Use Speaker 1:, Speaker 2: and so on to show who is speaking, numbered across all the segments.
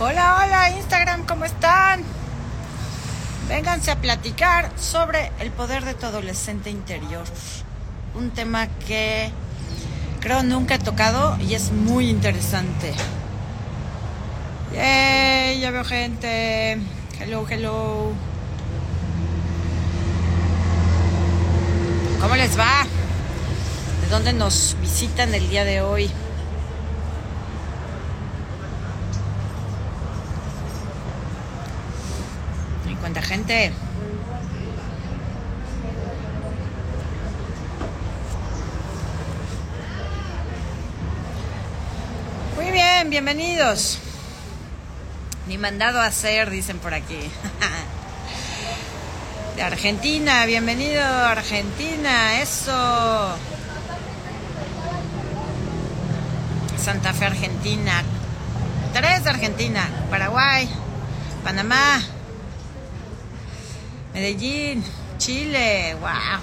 Speaker 1: Hola, hola Instagram, ¿cómo están? Vénganse a platicar sobre el poder de tu adolescente interior. Un tema que creo nunca he tocado y es muy interesante. Yay, ya veo gente. Hello, hello. ¿Cómo les va? ¿De dónde nos visitan el día de hoy? Cuánta gente? Muy bien, bienvenidos. Ni mandado a hacer, dicen por aquí. De Argentina, bienvenido Argentina, eso. Santa Fe, Argentina. Tres de Argentina, Paraguay, Panamá, Medellín, Chile, wow.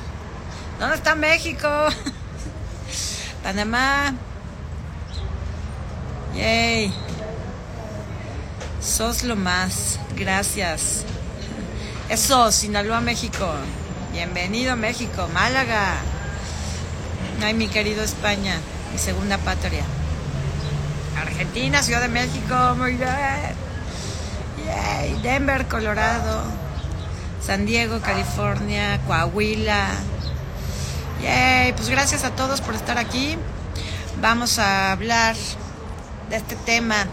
Speaker 1: ¿Dónde está México? Panamá. Yay. Sos lo más. Gracias. Eso, Sinaloa, México. Bienvenido México, Málaga. Ay, mi querido España, mi segunda patria. Argentina, Ciudad de México, muy bien. Yay. Denver, Colorado. San Diego, California, Coahuila. Yay. Pues gracias a todos por estar aquí. Vamos a hablar de este tema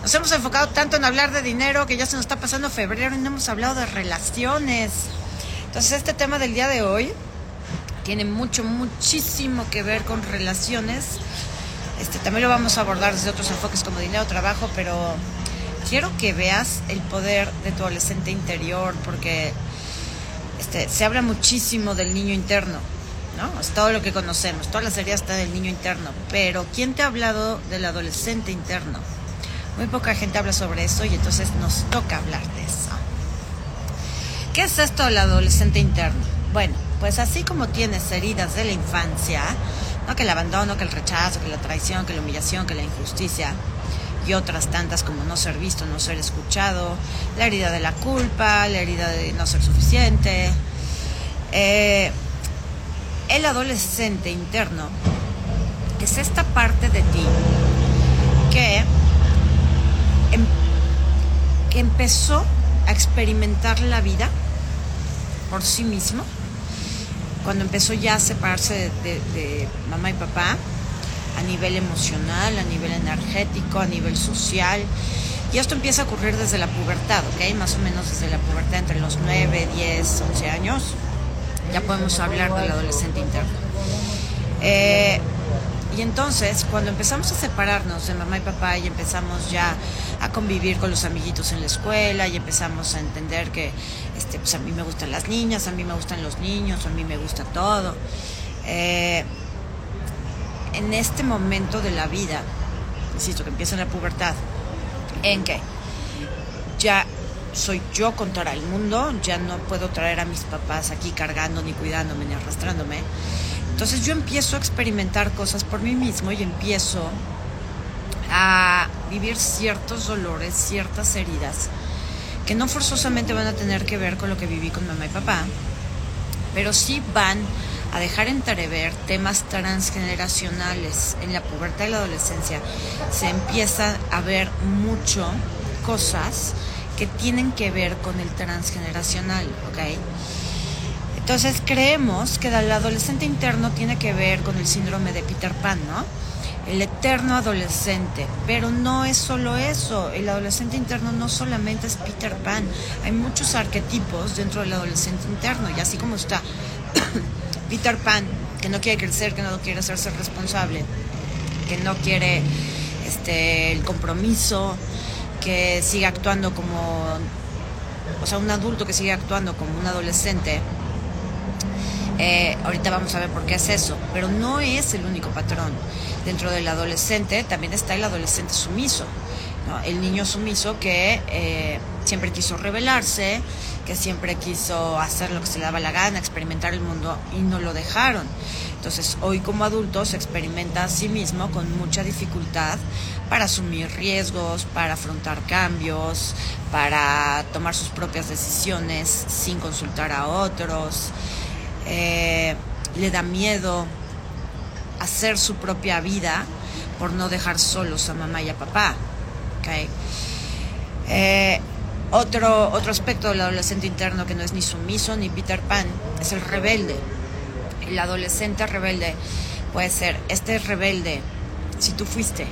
Speaker 1: nos hemos enfocado tanto en hablar de dinero que ya se nos está pasando febrero y no hemos hablado de relaciones. Entonces este tema del día de hoy tiene mucho, muchísimo que ver con relaciones. Este, también lo vamos a abordar desde otros enfoques como dinero, trabajo, pero quiero que veas el poder de tu adolescente interior porque este, se habla muchísimo del niño interno. ¿no? Es todo lo que conocemos, toda la serie está del niño interno, pero ¿quién te ha hablado del adolescente interno? Muy poca gente habla sobre eso y entonces nos toca hablar de eso. ¿Qué es esto del adolescente interno? Bueno, pues así como tienes heridas de la infancia, ¿no? que el abandono, que el rechazo, que la traición, que la humillación, que la injusticia, y otras tantas como no ser visto, no ser escuchado, la herida de la culpa, la herida de no ser suficiente. Eh, el adolescente interno es esta parte de ti que que empezó a experimentar la vida por sí mismo, cuando empezó ya a separarse de, de, mamá y papá, a nivel emocional, a nivel energético, a nivel social. Y esto empieza a ocurrir desde la pubertad, ¿ok? Más o menos desde la pubertad, entre los 9, 10, 11 años, ya podemos hablar del adolescente interno. Eh, y entonces, cuando empezamos a separarnos de mamá y papá y empezamos ya a convivir con los amiguitos en la escuela y empezamos a entender que este, pues a mí me gustan las niñas, a mí me gustan los niños, a mí me gusta todo. Eh, en este momento de la vida, insisto, que empieza en la pubertad, en que ya soy yo contra el mundo, ya no puedo traer a mis papás aquí cargando, ni cuidándome, ni arrastrándome. Entonces yo empiezo a experimentar cosas por mí mismo y empiezo a vivir ciertos dolores, ciertas heridas, que no forzosamente van a tener que ver con lo que viví con mamá y papá, pero sí van a dejar entrever temas transgeneracionales. En la pubertad y la adolescencia se empieza a ver mucho cosas que tienen que ver con el transgeneracional, ¿ok? Entonces creemos que el adolescente interno tiene que ver con el síndrome de Peter Pan, ¿no? El eterno adolescente, pero no es solo eso, el adolescente interno no solamente es Peter Pan, hay muchos arquetipos dentro del adolescente interno y así como está Peter Pan, que no quiere crecer, que no quiere hacerse responsable, que no quiere este, el compromiso, que sigue actuando como, o sea, un adulto que sigue actuando como un adolescente, eh, ahorita vamos a ver por qué es eso, pero no es el único patrón. Dentro del adolescente también está el adolescente sumiso, el niño sumiso que eh, siempre quiso rebelarse, que siempre quiso hacer lo que se le daba la gana, experimentar el mundo y no lo dejaron. Entonces, hoy como adulto se experimenta a sí mismo con mucha dificultad para asumir riesgos, para afrontar cambios, para tomar sus propias decisiones sin consultar a otros. Eh, le da miedo hacer su propia vida por no dejar solos a mamá y a papá. Eh, otro, otro aspecto del adolescente interno que no es ni sumiso ni Peter Pan es el rebelde. El adolescente rebelde puede ser, este rebelde, si tú fuiste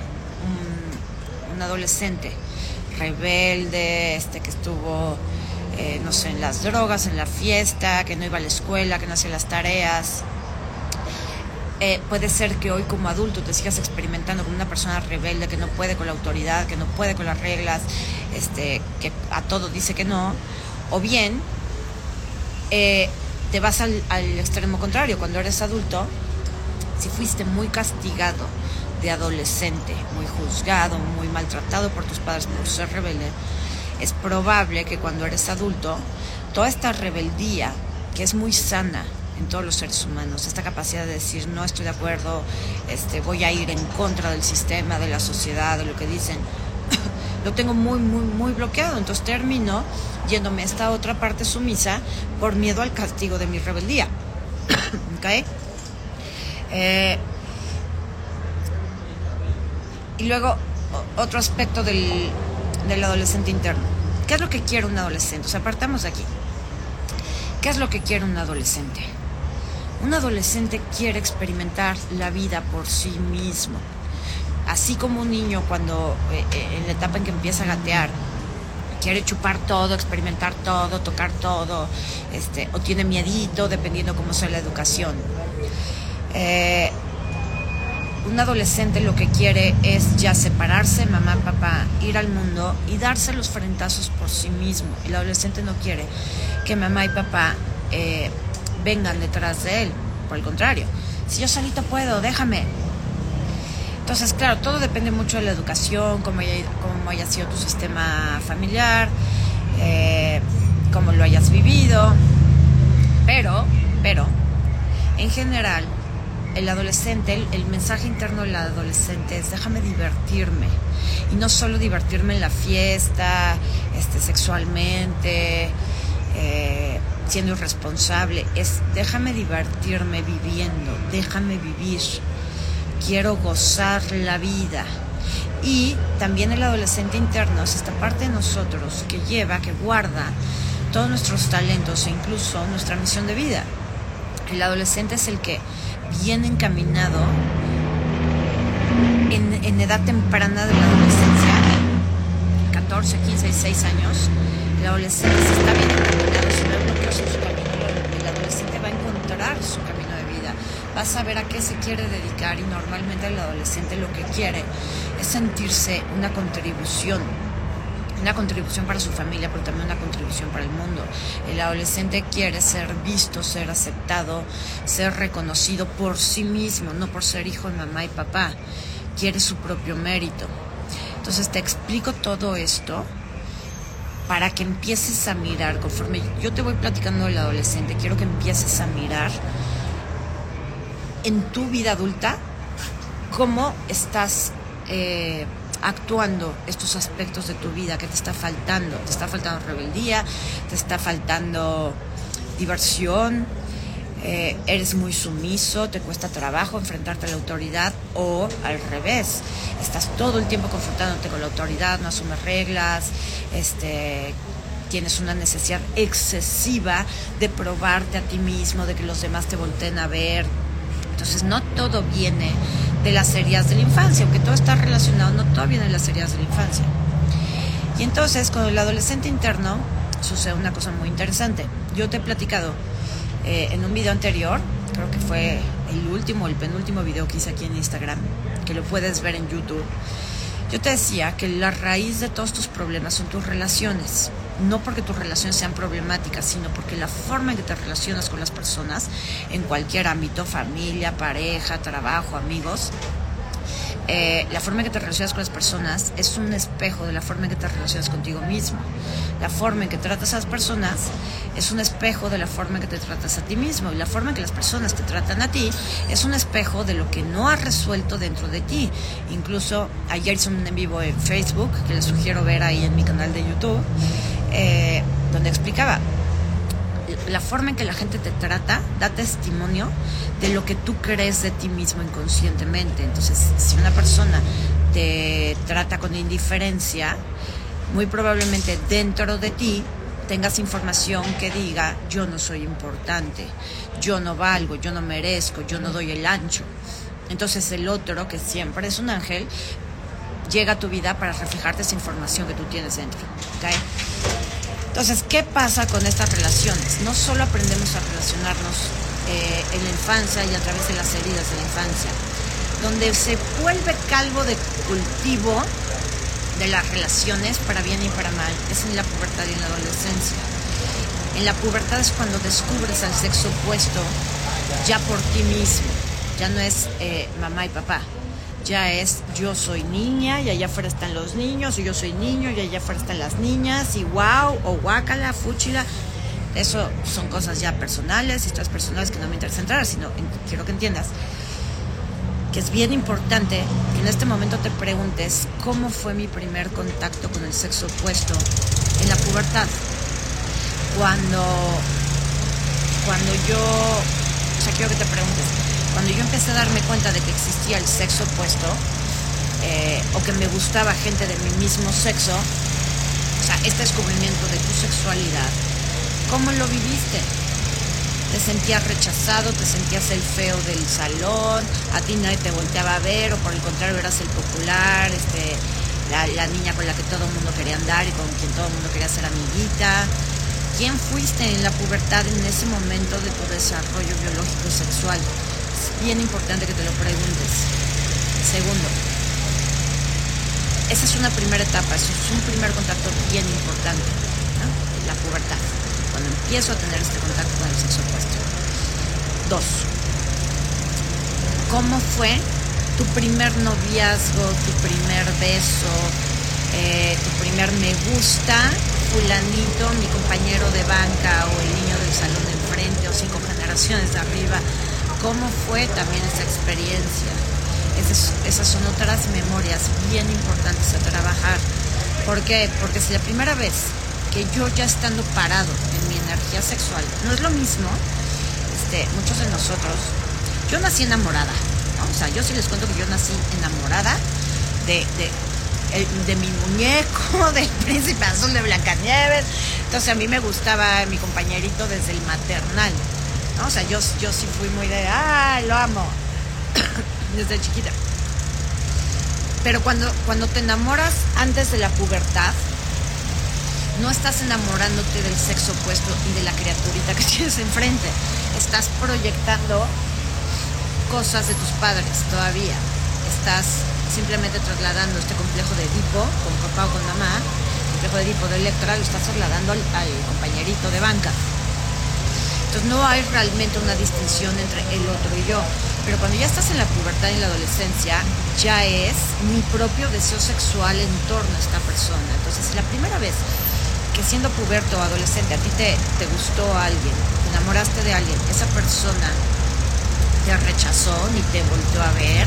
Speaker 1: un, adolescente rebelde, este que estuvo, eh, no sé, en las drogas, en la fiesta, que no iba a la escuela, que no hacía las tareas, eh, puede ser que hoy como adulto te sigas experimentando como una persona rebelde que no puede con la autoridad, que no puede con las reglas, este, que a todo dice que no, o bien eh, te vas al, extremo contrario, cuando eres adulto, si fuiste muy castigado de adolescente, muy juzgado, muy maltratado por tus padres por ser rebelde, es probable que cuando eres adulto, toda esta rebeldía, que es muy sana, en todos los seres humanos, esta capacidad de decir no estoy de acuerdo, este, voy a ir en contra del sistema, de la sociedad, de lo que dicen, lo tengo muy, muy, muy bloqueado. Entonces termino yéndome a esta otra parte sumisa por miedo al castigo de mi rebeldía. ¿Ok? Eh, y luego, otro aspecto del, del adolescente interno. ¿Qué es lo que quiere un adolescente? O sea, partamos de aquí. ¿Qué es lo que quiere un adolescente? Un adolescente quiere experimentar la vida por sí mismo. Así como un niño cuando eh, eh, en la etapa en que empieza a gatear quiere chupar todo, experimentar todo, tocar todo, este, o tiene miedito, dependiendo cómo sea la educación. Eh, un adolescente lo que quiere es ya separarse, mamá, papá, ir al mundo y darse los frentazos por sí mismo. El adolescente no quiere que mamá y papá vengan detrás de él. Por el contrario, si yo solito puedo, déjame. Entonces, claro, todo depende mucho de la educación, cómo haya, cómo haya sido tu sistema familiar, eh, cómo lo hayas vivido. Pero, pero, en general, el adolescente, el, el, mensaje interno del adolescente es déjame divertirme. Y no solo divertirme en la fiesta, este, sexualmente, eh, siendo irresponsable, es déjame divertirme viviendo, déjame vivir, quiero gozar la vida. Y también el adolescente interno es esta parte de nosotros que lleva, que guarda todos nuestros talentos e incluso nuestra misión de vida. El adolescente es el que viene encaminado en, en edad temprana de la adolescencia, 14, 15, 16 años, el adolescente se está bien su camino, el adolescente va a encontrar su camino de vida, va a saber a qué se quiere dedicar y normalmente el adolescente lo que quiere es sentirse una contribución una contribución para su familia, pero también una contribución para el mundo. El adolescente quiere ser visto, ser aceptado, ser reconocido por sí mismo, no por ser hijo de mamá y papá. Quiere su propio mérito. Entonces te explico todo esto para que empieces a mirar, conforme yo te voy platicando del adolescente, quiero que empieces a mirar en tu vida adulta cómo estás eh, actuando estos aspectos de tu vida que te está faltando. Te está faltando rebeldía, te está faltando diversión, eh, eres muy sumiso, te cuesta trabajo enfrentarte a la autoridad o al revés, estás todo el tiempo confrontándote con la autoridad, no asumes reglas, este, tienes una necesidad excesiva de probarte a ti mismo, de que los demás te volteen a ver. Entonces no todo viene de las heridas de la infancia, aunque todo está relacionado, no todo viene de las heridas de la infancia. Y entonces con el adolescente interno sucede una cosa muy interesante. Yo te he platicado eh, en un video anterior, creo que fue el último, el penúltimo video que hice aquí en Instagram, que lo puedes ver en YouTube, yo te decía que la raíz de todos tus problemas son tus relaciones. No porque tus relaciones sean problemáticas, sino porque la forma en que te relacionas con las personas, en cualquier ámbito, familia, pareja, trabajo, amigos, eh, la forma en que te relacionas con las personas es un espejo de la forma en que te relacionas contigo mismo. La forma en que tratas a las personas es un espejo de la forma en que te tratas a ti mismo. Y la forma en que las personas te tratan a ti es un espejo de lo que no has resuelto dentro de ti. Incluso ayer hice un en vivo en Facebook, que les sugiero ver ahí en mi canal de YouTube, eh, donde explicaba la forma en que la gente te trata da testimonio de lo que tú crees de ti mismo inconscientemente. Entonces, si una persona te trata con indiferencia, muy probablemente dentro de ti tengas información que diga yo no soy importante, yo no valgo, yo no merezco, yo no doy el ancho. Entonces el otro, que siempre es un ángel, llega a tu vida para reflejarte esa información que tú tienes dentro. Entonces, ¿qué pasa con estas relaciones? No solo aprendemos a relacionarnos eh, en la infancia y a través de las heridas de la infancia, donde se vuelve calvo de cultivo de las relaciones para bien y para mal, es en la pubertad y en la adolescencia. En la pubertad es cuando descubres al sexo opuesto ya por ti mismo, ya no es eh, mamá y papá, ya es yo soy niña y allá afuera están los niños, y yo soy niño y allá afuera están las niñas, y wow, o guácala, fúchila. Eso son cosas ya personales, historias personales que no me interesa entrar, sino quiero que entiendas que es bien importante que en este momento te preguntes cómo fue mi primer contacto con el sexo opuesto en la pubertad. Cuando, cuando yo, quiero que te preguntes, cuando yo empecé a darme cuenta de que existía el sexo opuesto, eh, o que me gustaba gente de mi mismo sexo, o sea, este descubrimiento de tu sexualidad, ¿cómo lo viviste? ¿Te sentías rechazado? ¿Te sentías el feo del salón? ¿A ti nadie te volteaba a ver? ¿O por el contrario eras el popular? Este, la, la niña con la que todo el mundo quería andar y con quien todo el mundo quería ser amiguita. ¿Quién fuiste en la pubertad en ese momento de tu desarrollo biológico y sexual? Bien importante que te lo preguntes. Segundo, esa es una primera etapa, es un primer contacto bien importante, la pubertad, cuando empiezo a tener este contacto con el sexo opuesto. Dos, ¿cómo fue tu primer noviazgo, tu primer beso, eh, tu primer me gusta, fulanito, mi compañero de banca o el niño del salón de enfrente o cinco generaciones de arriba? Cómo fue también esa experiencia. Esas, son otras memorias bien importantes a trabajar. ¿Por qué? Porque si la primera vez que yo ya estando parado en mi energía sexual, no es lo mismo, este, muchos de nosotros, yo nací enamorada, o sea, yo sí les cuento que yo nací enamorada de, de, mi muñeco, del príncipe azul de Blancanieves, entonces a mí me gustaba mi compañerito desde el maternal, o sea, yo, yo sí fui muy de, ah, lo amo, desde chiquita. Pero cuando, cuando te enamoras antes de la pubertad, no estás enamorándote del sexo opuesto y de la criaturita que tienes enfrente. Estás proyectando cosas de tus padres todavía. Estás simplemente trasladando este complejo de Edipo con papá o con mamá, complejo de Edipo de Electra, lo estás trasladando al compañerito de banca no hay realmente una distinción entre el otro y yo. Pero cuando ya estás en la pubertad y en la adolescencia, ya es mi propio deseo sexual en torno a esta persona. Entonces, la primera vez que siendo puberto o adolescente a ti te, te gustó a alguien, te enamoraste de alguien, esa persona te rechazó ni te volvió a ver,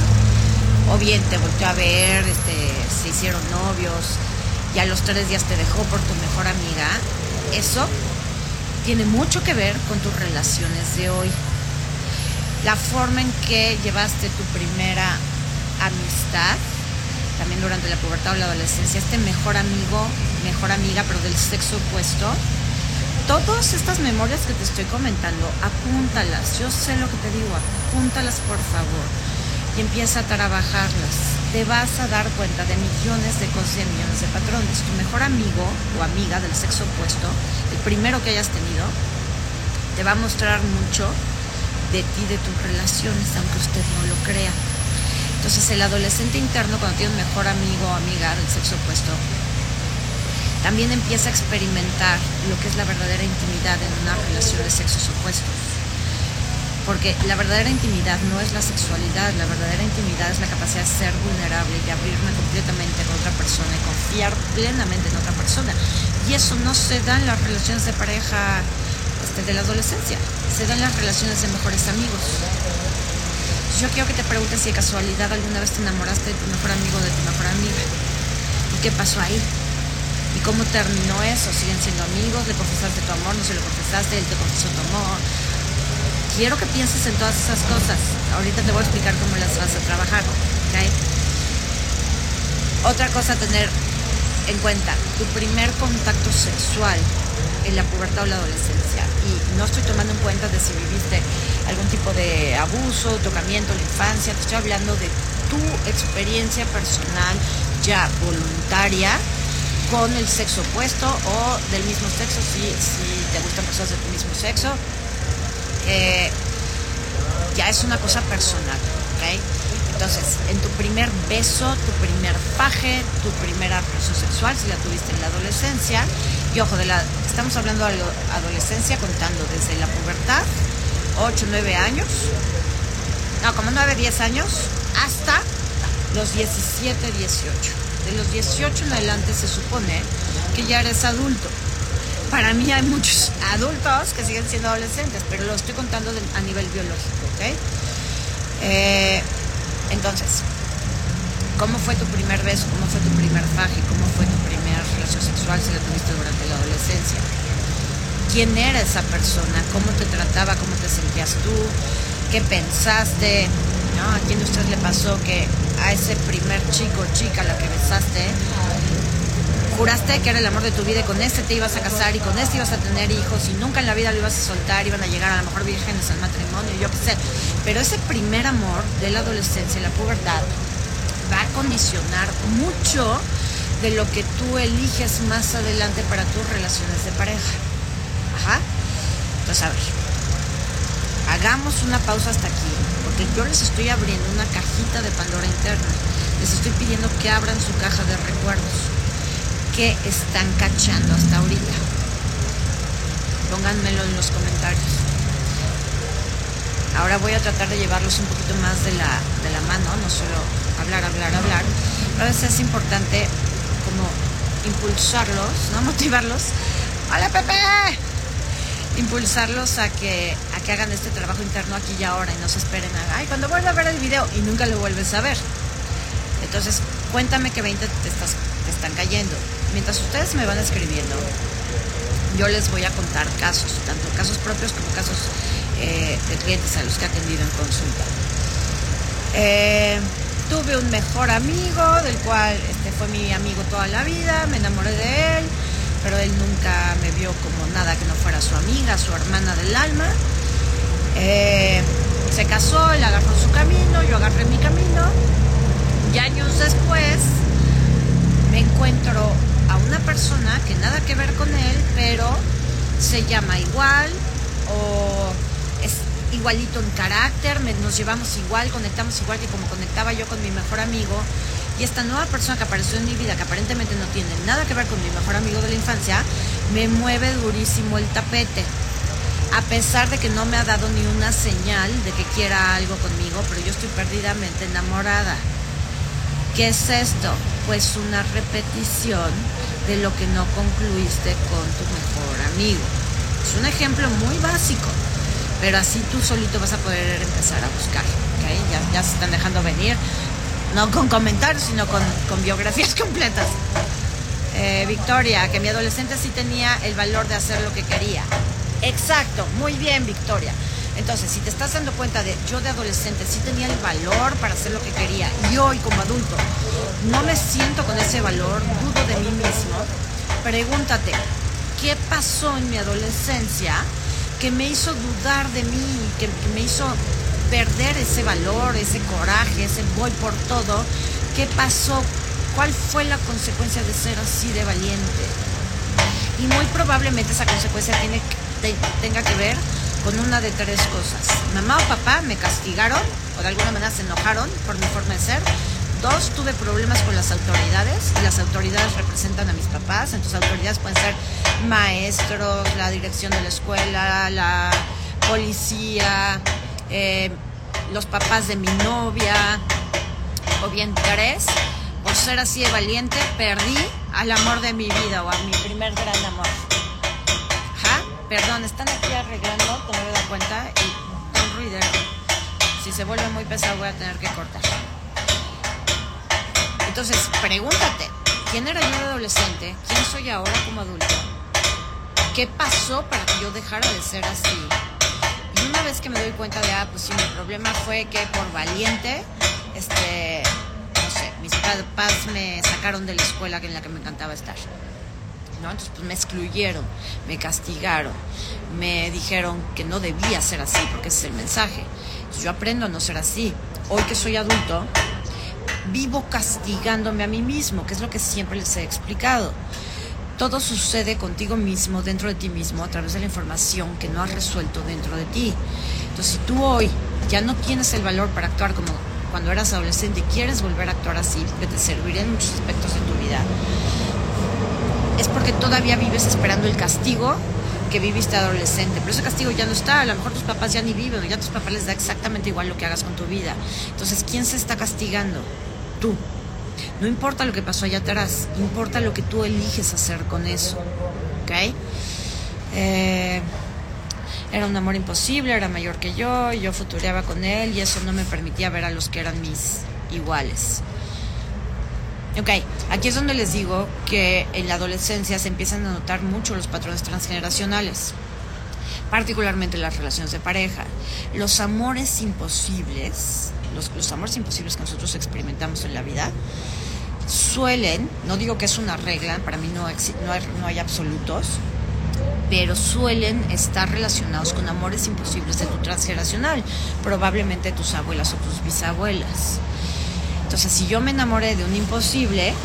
Speaker 1: o bien te volvió a ver, este, se hicieron novios y a los tres días te dejó por tu mejor amiga, eso tiene mucho que ver con tus relaciones de hoy. La forma en que llevaste tu primera amistad, también durante la pubertad o la adolescencia, este mejor amigo, mejor amiga, pero del sexo opuesto. Todas estas memorias que te estoy comentando, apúntalas. Yo sé lo que te digo, apúntalas por favor y empieza a trabajarlas te vas a dar cuenta de millones de cosas y millones de patrones. Tu mejor amigo o amiga del sexo opuesto, primero que hayas tenido, te va a mostrar mucho de ti, de tus relaciones, aunque usted no lo crea. Entonces el adolescente interno, cuando tiene un mejor amigo o amiga del sexo opuesto, también empieza a experimentar lo que es la verdadera intimidad en una relación de sexos opuestos Porque la verdadera intimidad no es la sexualidad, la verdadera intimidad es la capacidad de ser vulnerable y abrirme completamente con otra persona y confiar plenamente en otra persona. Y eso no se da en las relaciones de pareja este, de la adolescencia, se da en las relaciones de mejores amigos. Yo quiero que te preguntes si de casualidad alguna vez te enamoraste de tu mejor amigo o de tu mejor amiga. ¿Y qué pasó ahí? ¿Y cómo terminó eso? ¿Siguen siendo amigos? ¿Le confesaste tu amor? ¿No se lo confesaste? ¿Él te confesó tu amor? quiero que pienses en todas esas cosas. Ahorita te voy a explicar cómo las vas a trabajar. Otra cosa tener en cuenta, tu primer contacto sexual en la pubertad o la adolescencia. Y no estoy tomando en cuenta de si viviste algún tipo de abuso, tocamiento en la infancia, te estoy hablando de tu experiencia personal ya voluntaria con el sexo opuesto o del mismo sexo, si, te gustan personas de tu mismo sexo, ya es una cosa personal, ¿ok? Entonces, en tu primer beso, tu primer paje, tu primera relación sexual, si la tuviste en la adolescencia, y ojo, de la, estamos hablando de adolescencia contando desde la pubertad, 8, 9 años, no, como 9, 10 años, hasta los 17, 18. De los 18 en adelante se supone que ya eres adulto para mí hay muchos adultos que siguen siendo adolescentes, pero lo estoy contando a nivel biológico, ¿ok? Eh, entonces, ¿cómo fue tu primer beso? ¿Cómo fue tu primer faje? ¿Cómo fue tu primera relación sexual si la tuviste durante la adolescencia? ¿Quién era esa persona? ¿Cómo te trataba? ¿Cómo te sentías tú? ¿Qué pensaste? ¿A quién de ustedes le pasó que a ese primer chico o chica a la que besaste juraste que era el amor de tu vida y con este te ibas a casar y con este ibas a tener hijos y nunca en la vida lo ibas a soltar, iban a llegar a lo mejor vírgenes al matrimonio, yo qué sé. Pero ese primer amor de la adolescencia, la pubertad, va a condicionar mucho de lo que tú eliges más adelante para tus relaciones de pareja. Ajá. Entonces, a ver, hagamos una pausa hasta aquí, porque yo les estoy abriendo una cajita de Pandora interna. Les estoy pidiendo que abran su caja de recuerdos que están cachando hasta ahorita. Pónganmelo en los comentarios. Ahora voy a tratar de llevarlos un poquito más de la, de la mano, no solo hablar, hablar, hablar. a veces es importante como impulsarlos, no motivarlos. ¡Hola Pepe! Impulsarlos a que, a que hagan este trabajo interno aquí y ahora y no se esperen a, ay, cuando vuelva a ver el video y nunca lo vuelves a ver. Entonces, cuéntame que 20 te, estás, te están cayendo mientras ustedes me van escribiendo, yo les voy a contar casos, tanto casos propios como casos eh, de clientes a los que he atendido en consulta. Eh, tuve un mejor amigo, del cual este fue mi amigo toda la vida, me enamoré de él, pero él nunca me vio como nada que no fuera su amiga, su hermana del alma. Eh, se casó, él agarró su camino, yo agarré mi camino. Y años después me encuentro a una persona que nada que ver con él, pero se llama igual o es igualito en carácter, nos llevamos igual, conectamos igual que como conectaba yo con mi mejor amigo. Y esta nueva persona que apareció en mi vida, que aparentemente no tiene nada que ver con mi mejor amigo de la infancia, me mueve durísimo el tapete. A pesar de que no me ha dado ni una señal de que quiera algo conmigo, pero yo estoy perdidamente enamorada. ¿Qué es esto? Pues una repetición de lo que no concluiste con tu mejor amigo. Es un ejemplo muy básico, pero así tú solito vas a poder empezar a buscar. Ya, se están dejando venir, no con comentarios, sino con, biografías completas. Eh, Victoria, que mi adolescente sí tenía el valor de hacer lo que quería. Exacto, muy bien, Victoria. Entonces, si te estás dando cuenta de yo de adolescente sí tenía el valor para hacer lo que quería y hoy como adulto no me siento con ese valor, dudo de mí mismo, pregúntate, ¿qué pasó en mi adolescencia que me hizo dudar de mí, que, me hizo perder ese valor, ese coraje, ese voy por todo? ¿Qué pasó? ¿Cuál fue la consecuencia de ser así de valiente? Y muy probablemente esa consecuencia tiene, tenga que ver con una de tres cosas. Mamá o papá me castigaron o de alguna manera se enojaron por mi forma de ser. Dos, tuve problemas con las autoridades y las autoridades representan a mis papás. Entonces autoridades pueden ser maestros, la dirección de la escuela, la policía, eh, los papás de mi novia, o bien tres, por ser así de valiente, perdí al amor de mi vida o a mi primer gran amor. Ajá, perdón, están aquí arreglando, cuenta, y un ruidero. Si se vuelve muy pesado voy a tener que cortar. Entonces, pregúntate, ¿quién era yo de adolescente? ¿Quién soy ahora como adulto? ¿Qué pasó para que yo dejara de ser así? Y una vez que me doy cuenta de, ah, pues sí, mi problema fue que por valiente, este, no sé, mis papás me sacaron de la escuela en la que me encantaba estar. ¿no? Entonces, pues me excluyeron, me castigaron, me dijeron que no debía ser así, porque ese es el mensaje. yo aprendo a no ser así. Hoy que soy adulto, vivo castigándome a mí mismo, que es lo que siempre les he explicado. Todo sucede contigo mismo, dentro de ti mismo, a través de la información que no has resuelto dentro de ti. Entonces, si tú hoy ya no tienes el valor para actuar como cuando eras adolescente y quieres volver a actuar así, te serviría en muchos aspectos de tu vida, es porque todavía vives esperando el castigo que viviste adolescente. Pero ese castigo ya no está. A lo mejor tus papás ya ni viven, ya tus papás les da exactamente igual lo que hagas con tu vida. Entonces, ¿quién se está castigando? Tú. No importa lo que pasó allá atrás, importa lo que tú eliges hacer con eso. ¿Ok? Eh, era un amor imposible, era mayor que yo, yo futureaba con él y eso no me permitía ver a los que eran mis iguales. Ok, aquí es donde les digo que en la adolescencia se empiezan a notar mucho los patrones transgeneracionales, particularmente las relaciones de pareja. Los amores imposibles, los, los amores imposibles que nosotros experimentamos en la vida, suelen, no digo que es una regla, para mí no, no, no hay absolutos, pero suelen estar relacionados con amores imposibles de tu transgeneracional, probablemente tus abuelas o tus bisabuelas. Entonces, si yo me enamoré de un imposible,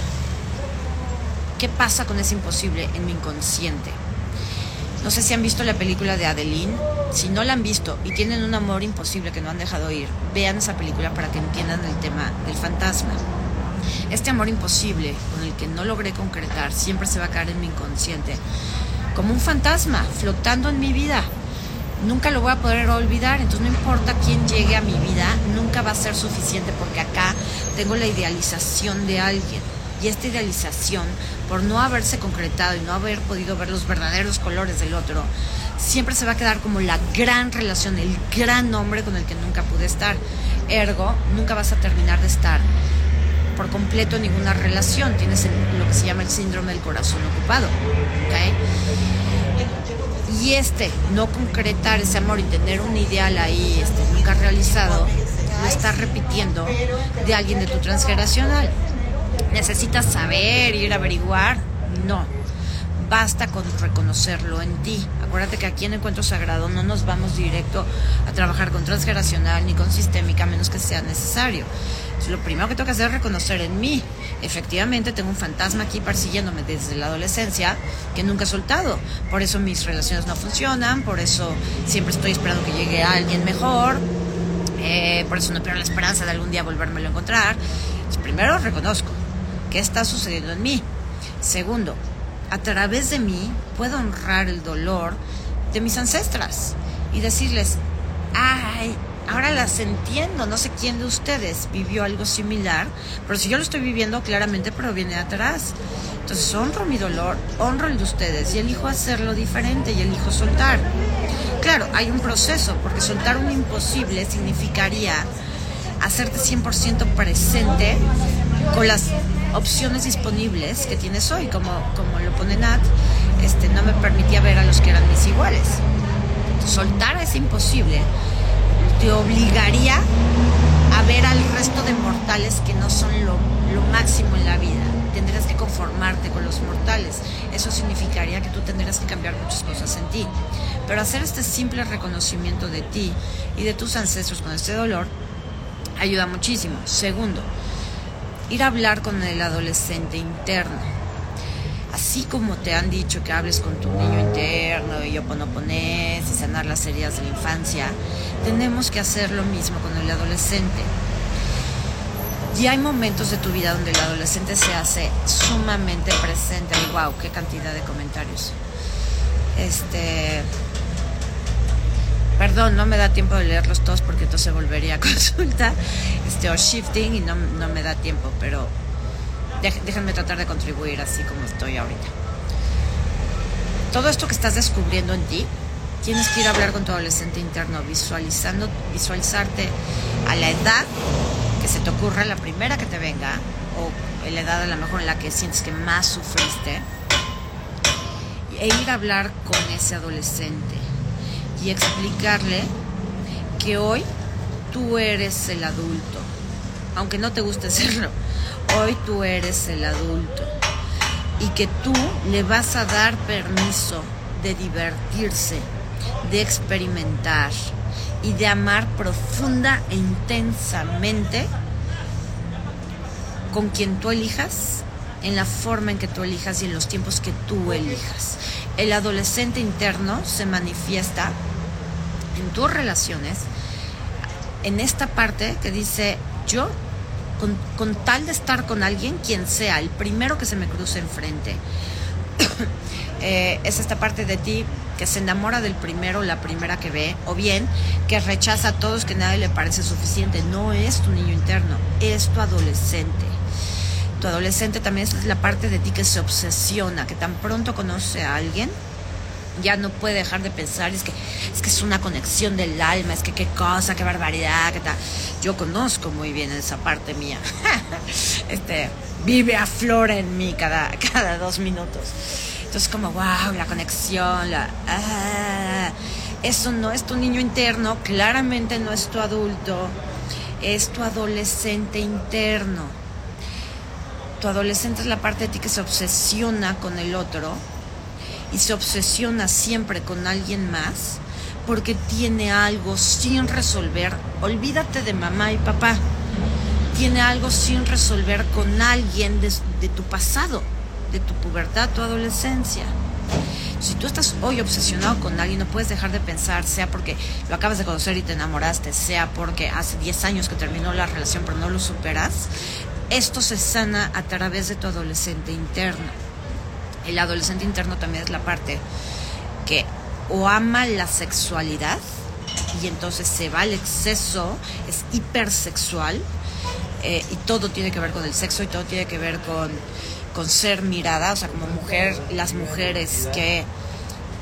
Speaker 1: ¿qué pasa con ese imposible en mi inconsciente? No sé si han visto la película de Adeline. Si no la han visto y tienen un amor imposible que no han dejado ir, vean esa película para que entiendan el tema del fantasma. Este amor imposible con el que no logré concretar siempre se va a caer en mi inconsciente como un fantasma flotando en mi vida. Nunca lo voy a poder olvidar, entonces no importa quién llegue a mi vida, nunca va a ser suficiente porque acá tengo la idealización de alguien. Y esta idealización, por no haberse concretado y no haber podido ver los verdaderos colores del otro, siempre se va a quedar como la gran relación, el gran hombre con el que nunca pude estar. Ergo, nunca vas a terminar de estar por completo ninguna relación. Tienes lo que se llama el síndrome del corazón ocupado. Y este, no concretar ese amor y tener un ideal ahí este, nunca realizado, lo estás repitiendo de alguien de tu transgeneracional. ¿Necesitas saber, ir a averiguar? No. Basta con reconocerlo en ti. Acuérdate que aquí en Encuentro Sagrado no nos vamos directo a trabajar con transgeneracional ni con sistémica, a menos que sea necesario lo primero que tengo que hacer es reconocer en mí. Efectivamente, tengo un fantasma aquí persiguiéndome desde la adolescencia que nunca he soltado. Por eso mis relaciones no funcionan, por eso siempre estoy esperando que llegue alguien mejor, eh, por eso no pierdo la esperanza de algún día volvérmelo a encontrar. primero, reconozco qué está sucediendo en mí. Segundo, a través de mí puedo honrar el dolor de mis ancestras y decirles, ay, ahora las entiendo. No sé quién de ustedes vivió algo similar, pero si yo lo estoy viviendo, claramente proviene de atrás. Entonces honro mi dolor, honro el de ustedes y elijo hacerlo diferente y elijo soltar. Claro, hay un proceso, porque soltar un imposible significaría hacerte 100% presente con las opciones disponibles que tienes hoy, como, como lo pone Nat, este, no me permitía ver a los que eran mis iguales. Soltar es imposible te obligaría a ver al resto de mortales que no son lo, máximo en la vida. Tendrías que conformarte con los mortales. Eso significaría que tú tendrías que cambiar muchas cosas en ti. Pero hacer este simple reconocimiento de ti y de tus ancestros con este dolor ayuda muchísimo. Segundo, ir a hablar con el adolescente interno así como te han dicho que hables con tu niño interno y oponoponés y sanar las heridas de la infancia, tenemos que hacer lo mismo con el adolescente. Y hay momentos de tu vida donde el adolescente se hace sumamente presente. Wow, qué cantidad de comentarios. Este. Perdón, no me da tiempo de leerlos todos porque entonces volvería a consulta este, o shifting y no, no me da tiempo, pero déjenme tratar de contribuir así como estoy ahorita. Todo esto que estás descubriendo en ti, tienes que ir a hablar con tu adolescente interno, visualizando, visualizarte a la edad que se te ocurra, la primera que te venga, o la edad a lo mejor en la que sientes que más sufriste, e ir a hablar con ese adolescente y explicarle que hoy tú eres el adulto, aunque no te guste serlo, hoy tú eres el adulto y que tú le vas a dar permiso de divertirse, de experimentar y de amar profunda e intensamente con quien tú elijas, en la forma en que tú elijas y en los tiempos que tú elijas. El adolescente interno se manifiesta en tus relaciones, en esta parte que dice, yo con, tal de estar con alguien, quien sea, el primero que se me cruce enfrente, eh, es esta parte de ti que se enamora del primero, la primera que ve, o bien que rechaza a todos que nadie le parece suficiente. No es tu niño interno, es tu adolescente. Tu adolescente también es la parte de ti que se obsesiona, que tan pronto conoce a alguien, ya no puede dejar de pensar, es que es que es una conexión del alma, es que qué cosa, qué barbaridad, qué tal. Yo conozco muy bien esa parte mía. este vive a flor en mí cada, cada dos minutos. Entonces como, wow, la conexión, la... Ah, eso no es tu niño interno, claramente no es tu adulto, es tu adolescente interno. Tu adolescente es la parte de ti que se obsesiona con el otro y se obsesiona siempre con alguien más porque tiene algo sin resolver. Olvídate de mamá y papá. Tiene algo sin resolver con alguien de, tu pasado, de tu pubertad, tu adolescencia. Si tú estás hoy obsesionado con alguien, no puedes dejar de pensar, sea porque lo acabas de conocer y te enamoraste, sea porque hace 10 años que terminó la relación pero no lo superas, esto se sana a través de tu adolescente interno el adolescente interno también es la parte que o ama la sexualidad y entonces se va al exceso, es hipersexual eh, y todo tiene que ver con el sexo y todo tiene que ver con, con ser mirada, o sea, como mujer, las mujeres que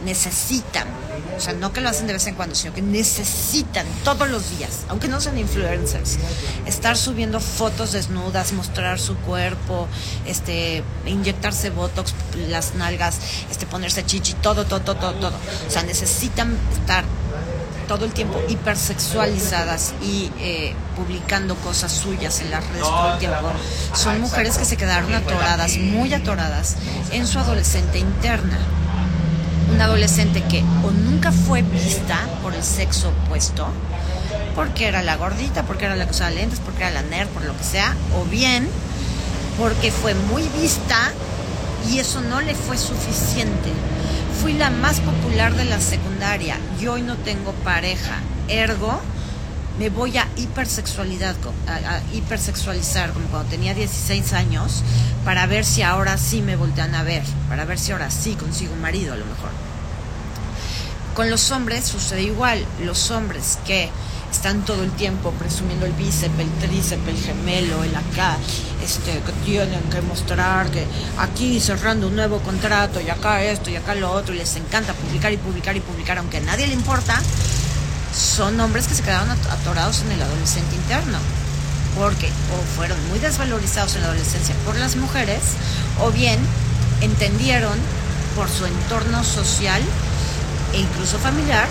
Speaker 1: necesitan, o sea, no que lo hacen de vez en cuando, sino que necesitan todos los días, aunque no sean influencers, estar subiendo fotos desnudas, mostrar su cuerpo, este, inyectarse botox, las nalgas, este, ponerse chichi, todo, todo, todo, todo. O sea, necesitan estar todo el tiempo hipersexualizadas y eh, publicando cosas suyas en las redes todo el tiempo, son mujeres que se quedaron atoradas, muy atoradas, en su adolescente interna una adolescente que o nunca fue vista por el sexo opuesto, porque era la gordita, porque era la que usaba lentes, porque era la nerd, por lo que sea, o bien porque fue muy vista y eso no le fue suficiente. Fui la más popular de la secundaria. Y hoy no tengo pareja, ergo me voy a hipersexualidad, a, hipersexualizar como cuando tenía 16 años para ver si ahora sí me voltean a ver, para ver si ahora sí consigo un marido a lo mejor. Con los hombres sucede igual, los hombres que están todo el tiempo presumiendo el bíceps, el tríceps, el gemelo, el acá, este, que tienen que mostrar que aquí cerrando un nuevo contrato y acá esto y acá lo otro y les encanta publicar y publicar y publicar aunque a nadie le importa, son hombres que se quedaron atorados en el adolescente interno porque o fueron muy desvalorizados en la adolescencia por las mujeres o bien entendieron por su entorno social e incluso familiar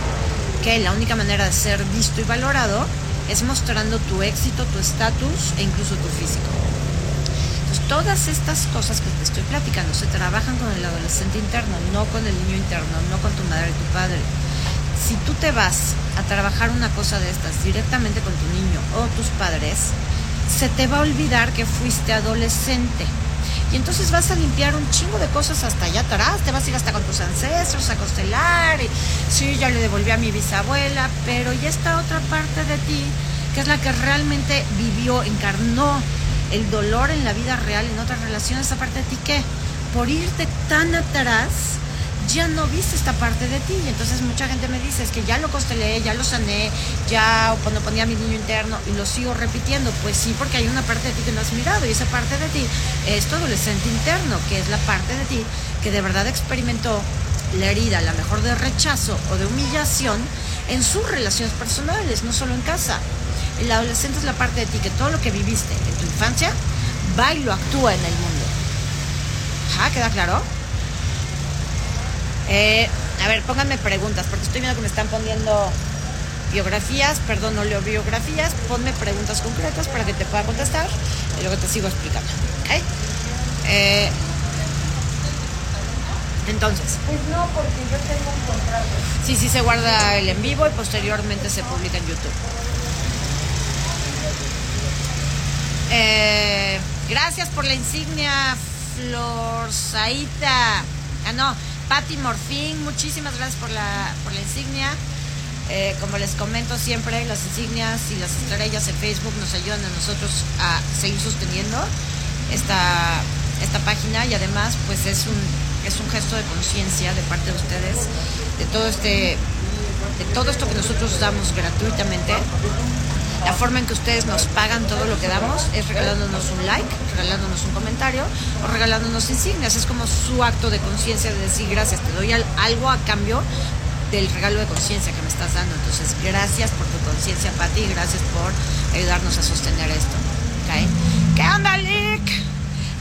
Speaker 1: que la única manera de ser visto y valorado es mostrando tu éxito, tu estatus e incluso tu físico. Todas estas cosas que te estoy platicando se trabajan con el adolescente interno, no con el niño interno, no con tu madre y tu padre. Si tú te vas a trabajar una cosa de estas directamente con tu niño o tus padres, se te va a olvidar que fuiste adolescente. Y entonces vas a limpiar un chingo de cosas hasta allá atrás, te vas a ir hasta con tus ancestros a constelar, y sí, ya le devolví a mi bisabuela, pero ya está otra parte de ti, que es la que realmente vivió, encarnó el dolor en la vida real, en otras relaciones, esa parte de ti que por irte tan atrás, ya no viste esta parte de ti. Y entonces mucha gente me dice, es que ya lo constelé, ya lo sané, ya cuando ponía mi niño interno y lo sigo repitiendo. Pues sí, porque hay una parte de ti que no has mirado y esa parte de ti es tu adolescente interno, que es la parte de ti que de verdad experimentó la herida, la mejor de rechazo o de humillación en sus relaciones personales, no solo en casa. El adolescente es la parte de ti que todo lo que viviste en tu infancia va y lo actúa en el mundo. ¿Queda claro? Eh, a ver, pónganme preguntas, porque estoy viendo que me están poniendo biografías, perdón, no leo biografías, ponme preguntas concretas para que te pueda contestar y luego te sigo explicando. ¿Ok? Eh, entonces.
Speaker 2: Pues no, porque yo tengo un contrato.
Speaker 1: Sí, sí se guarda el en vivo y posteriormente se publica en YouTube. Eh, gracias por la insignia, Florzaita. Ah, no, Patti Morfín, muchísimas gracias por la, por la insignia. Eh, como les comento siempre, las insignias y las estrellas en Facebook nos ayudan a nosotros a seguir sosteniendo esta, esta página y además pues es un, es un gesto de conciencia de parte de ustedes de todo este de todo esto que nosotros damos gratuitamente la forma en que ustedes nos pagan todo lo que damos es regalándonos un like, regalándonos un comentario o regalándonos insignias. Es como su acto de conciencia de decir gracias, te doy algo a cambio del regalo de conciencia que me estás dando. Entonces, gracias por tu conciencia, Pati, gracias por ayudarnos a sostener esto. ¿Okay? ¿Qué onda, Lick?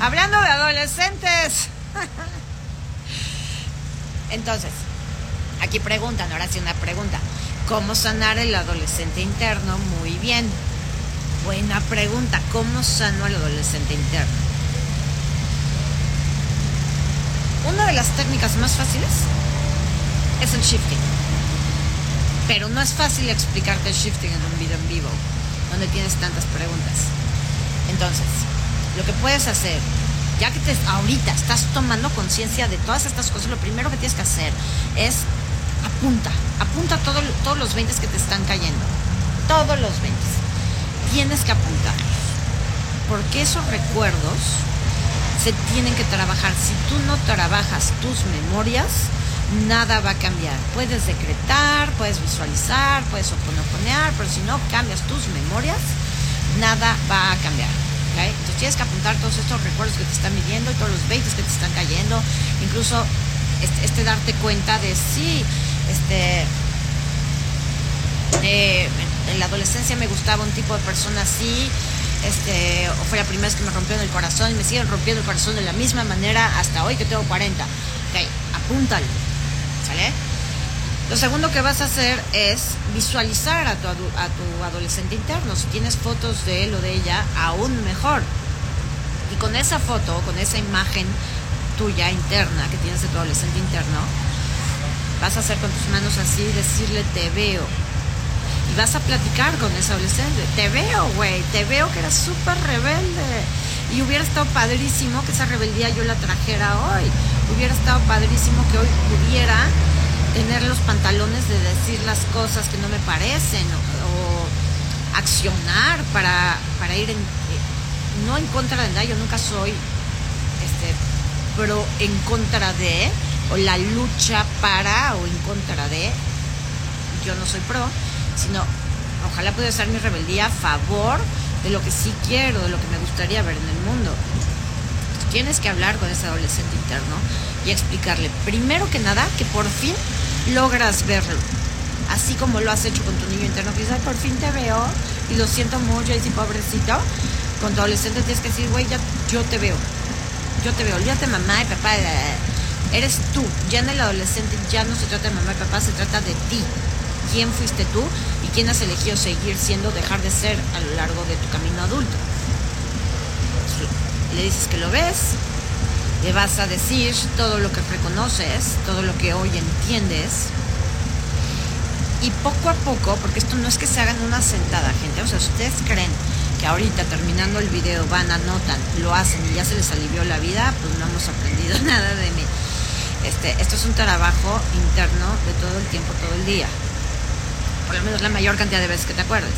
Speaker 1: Hablando de adolescentes. Entonces, aquí preguntan, ahora sí una pregunta. ¿Cómo sanar el adolescente interno? Muy bien. Buena pregunta. ¿Cómo sano al adolescente interno? Una de las técnicas más fáciles es el shifting. Pero no es fácil explicarte el shifting en un video en vivo, donde tienes tantas preguntas. Entonces, lo que puedes hacer, ya que ahorita estás tomando conciencia de todas estas cosas, lo primero que tienes que hacer es apunta, apunta todo, todos los 20 que te están cayendo. Todos los 20. Tienes que apuntarlos. Porque esos recuerdos se tienen que trabajar. Si tú no trabajas tus memorias, nada va a cambiar. Puedes decretar, puedes visualizar, puedes oponoponear, pero si no cambias tus memorias, nada va a cambiar. Entonces tienes que apuntar todos estos recuerdos que te están midiendo y todos los 20 que te están cayendo, incluso este, este darte cuenta de sí, este, en la adolescencia me gustaba un tipo de persona así, este, o fue la primera vez que me rompió en el corazón y me siguen rompiendo el corazón de la misma manera hasta hoy que tengo 40. Ok, apúntalo, ¿sale? Lo segundo que vas a hacer es visualizar a tu, a tu adolescente interno. Si tienes fotos de él o de ella, aún mejor. Y con esa foto, con esa imagen tuya interna que tienes de tu adolescente interno, vas a hacer con tus manos así, decirle te veo. Y vas a platicar con ese adolescente. Te veo, güey, te veo que eres súper rebelde. Y hubiera estado padrísimo que esa rebeldía yo la trajera hoy. Hubiera estado padrísimo que hoy pudiera tener los pantalones de decir las cosas que no me parecen o, accionar para, para ir en, eh, no en contra de nada, yo nunca soy este, pero en contra de, o la lucha para o en contra de, yo no soy pro, sino ojalá pueda ser mi rebeldía a favor de lo que sí quiero, de lo que me gustaría ver en el mundo. Tienes que hablar con ese adolescente interno y explicarle, primero que nada, que por fin logras verlo. Así como lo has hecho con tu niño interno, que por fin te veo y lo siento mucho, y si pobrecito, con tu adolescente tienes que decir, güey, ya yo te veo, yo te veo, olvídate mamá y papá, eres tú. Ya en el adolescente ya no se trata de mamá y papá, se trata de ti. ¿Quién fuiste tú y quién has elegido seguir siendo, dejar de ser a lo largo de tu camino adulto? Le dices que lo ves, le vas a decir todo lo que reconoces, todo lo que hoy entiendes. Y poco a poco, porque esto no es que se hagan una sentada, gente, o sea, ustedes creen que ahorita terminando el video van, anotan, lo hacen y ya se les alivió la vida, pues no hemos aprendido nada de mí. Este, esto es un trabajo interno de todo el tiempo, todo el día. Por lo menos la mayor cantidad de veces que te acuerdes.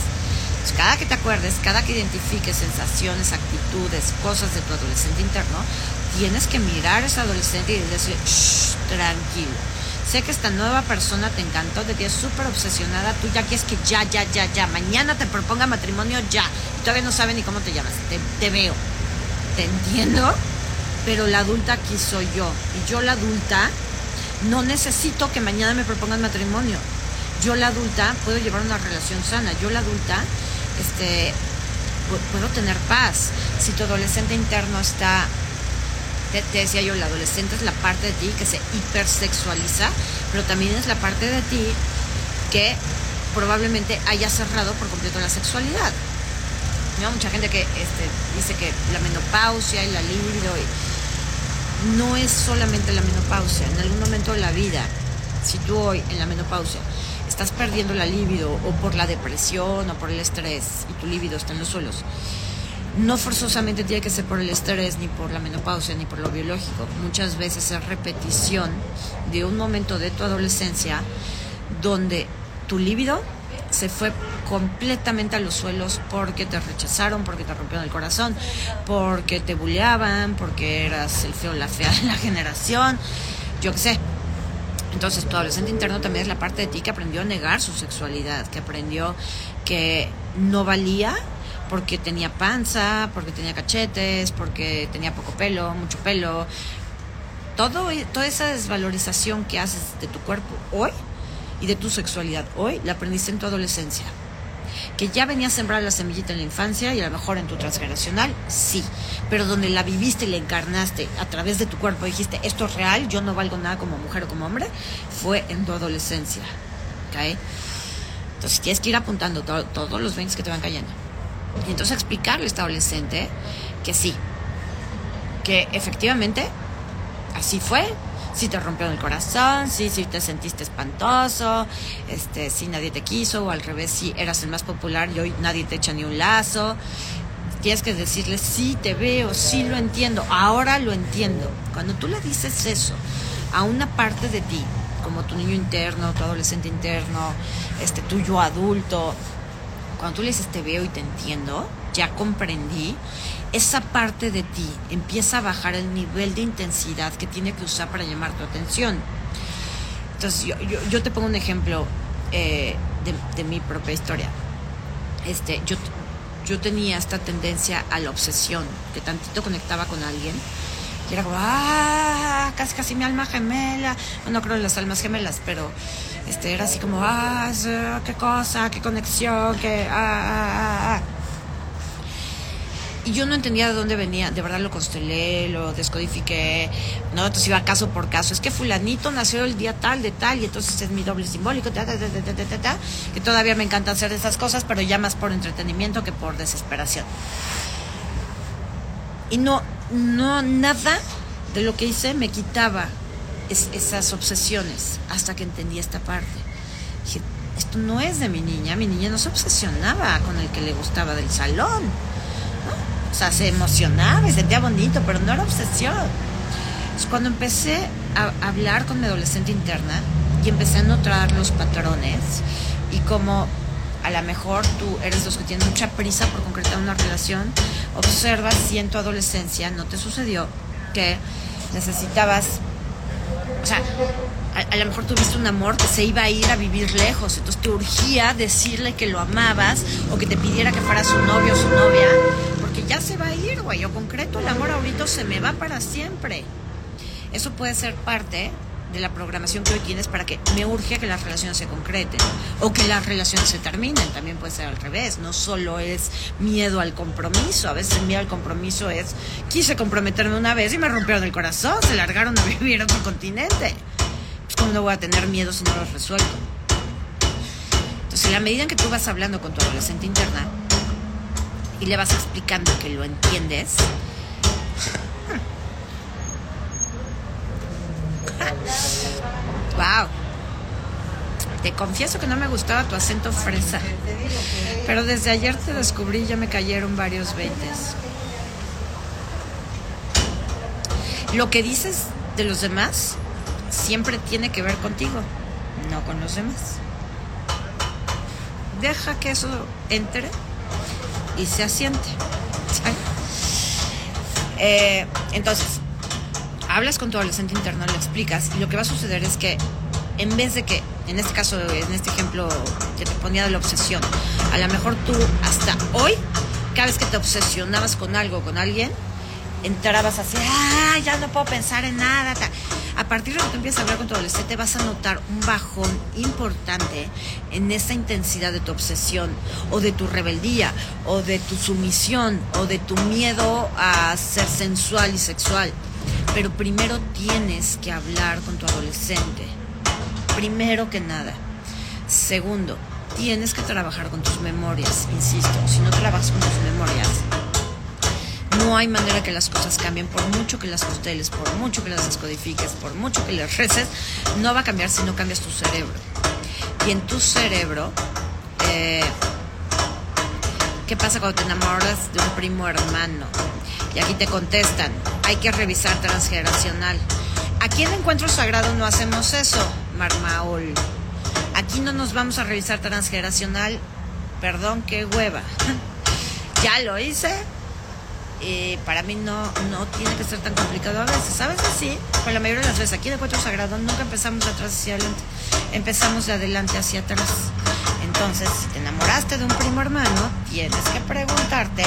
Speaker 1: cada que te acuerdes, cada que identifiques sensaciones, actitudes, cosas de tu adolescente interno, tienes que mirar a ese adolescente y decirle, Shh, tranquilo. Sé que esta nueva persona te encantó, te tienes súper obsesionada, tú ya quieres que ya, ya, ya, ya, mañana te proponga matrimonio ya. Y todavía no sabe ni cómo te llamas, te veo, te entiendo, pero la adulta aquí soy yo. Y yo la adulta no necesito que mañana me propongan matrimonio. Yo la adulta puedo llevar una relación sana. Yo la adulta este, puedo tener paz. Si tu adolescente interno está, te, decía yo, el adolescente es la parte de ti que se hipersexualiza, pero también es la parte de ti que probablemente haya cerrado por completo la sexualidad. ¿No? Mucha gente que este, dice que la menopausia y la libido no es solamente la menopausia. En algún momento de la vida, si tú hoy en la menopausia estás perdiendo la libido o por la depresión o por el estrés y tu libido está en los suelos, no forzosamente tiene que ser por el estrés, ni por la menopausia, ni por lo biológico. Muchas veces es repetición de un momento de tu adolescencia donde tu libido se fue completamente a los suelos porque te rechazaron, porque te rompieron el corazón, porque te bulleaban, porque eras el feo, la fea de la generación, yo qué sé. Entonces tu adolescente interno también es la parte de ti que aprendió a negar su sexualidad, que aprendió que no valía porque tenía panza, porque tenía cachetes, porque tenía poco pelo, mucho pelo. Todo, toda esa desvalorización que haces de tu cuerpo hoy y de tu sexualidad hoy la aprendiste en tu adolescencia. Que ya venía a sembrar la semillita en la infancia y a lo mejor en tu transgeneracional, sí. Pero donde la viviste y la encarnaste a través de tu cuerpo, dijiste, esto es real, yo no valgo nada como mujer o como hombre, fue en tu adolescencia. ¿Ok? Entonces tienes que ir apuntando todos los 20 que te van cayendo. Y entonces explicarle a este adolescente que sí, que efectivamente así fue, si te rompió el corazón, si, si te sentiste espantoso, este, si nadie te quiso, o al revés, si eras el más popular y hoy nadie te echa ni un lazo. Tienes que decirle, sí te veo, sí lo entiendo, ahora lo entiendo. Cuando tú le dices eso a una parte de ti, como tu niño interno, tu adolescente interno, este tuyo adulto, cuando tú le dices te veo y te entiendo, ya comprendí, esa parte de ti empieza a bajar el nivel de intensidad que tiene que usar para llamar tu atención. Entonces, yo, yo, te pongo un ejemplo eh, de, mi propia historia. Este, yo, yo tenía esta tendencia a la obsesión, que tantito conectaba con alguien. Y era como, ah, casi casi mi alma gemela. No creo en las almas gemelas, pero este, era así como, ah, qué cosa, qué conexión, qué, ah, ah, ah. Ah". Y yo no entendía de dónde venía, de verdad lo constelé, lo descodifiqué, ¿no? Entonces iba caso por caso. Es que fulanito nació el día tal, de tal, y entonces es mi doble simbólico, ta, ta, ta, que todavía me encanta hacer esas cosas, pero ya más por entretenimiento que por desesperación. Y no, no, nada de lo que hice me quitaba esas obsesiones hasta que entendí esta parte. Dije, esto no es de mi niña, mi niña no se obsesionaba con el que le gustaba del salón o sea, se emocionaba y sentía bonito, pero no era obsesión. cuando empecé a hablar con mi adolescente interna y empecé a notar los patrones y como a lo mejor tú eres los que tienen mucha prisa por concretar una relación, observas si en tu adolescencia no te sucedió que necesitabas, o sea, a, a, lo mejor tuviste un amor que se iba a ir a vivir lejos, entonces te urgía decirle que lo amabas o que te pidiera que fuera su novio o su novia, que ya se va a ir, güey. O concreto, el amor ahorita se me va para siempre. Eso puede ser parte de la programación que hoy tienes para que me urge que las relaciones se concreten o que las relaciones se terminen. También puede ser al revés. No solo es miedo al compromiso. A veces el miedo al compromiso es quise comprometerme una vez y me rompieron el corazón. Se largaron a vivir a otro continente. Pues, ¿cómo no voy a tener miedo si no lo resuelvo? Entonces, en la medida en que tú vas hablando con tu adolescente interna, y le vas explicando que lo entiendes. wow. Te confieso que no me gustaba tu acento fresa. Pero desde ayer te descubrí y ya me cayeron varios veintes. Lo que dices de los demás siempre tiene que ver contigo, no con los demás. Deja que eso entre se asiente. Eh, entonces, hablas con tu adolescente interno, le explicas y lo que va a suceder es que en vez de que, en este caso, en este ejemplo que te ponía de la obsesión, a lo mejor tú hasta hoy, cada vez que te obsesionabas con algo, con alguien, entrabas así, ah, ya no puedo pensar en nada. A partir de que tú empiezas a hablar con tu adolescente, vas a notar un bajón importante en esa intensidad de tu obsesión, o de tu rebeldía, o de tu sumisión, o de tu miedo a ser sensual y sexual. Pero primero tienes que hablar con tu adolescente. Primero que nada. Segundo, tienes que trabajar con tus memorias, insisto. Si no trabajas con tus memorias, no hay manera que las cosas cambien, por mucho que las costeles, por mucho que las descodifiques, por mucho que les reces, no va a cambiar si no cambias tu cerebro. Y en tu cerebro, eh, ¿qué pasa cuando te enamoras de un primo hermano? Y aquí te contestan, hay que revisar transgeneracional. Aquí en Encuentro Sagrado no hacemos eso, Marmaol. Aquí no nos vamos a revisar transgeneracional. Perdón, qué hueva. ya lo hice, eh, para mí no, no tiene que ser tan complicado a veces. A veces sí, pero la mayoría de las veces aquí en Encuentro Sagrado nunca empezamos de atrás hacia adelante, empezamos de adelante hacia atrás. Entonces, si te enamoraste de un primo hermano, tienes que preguntarte,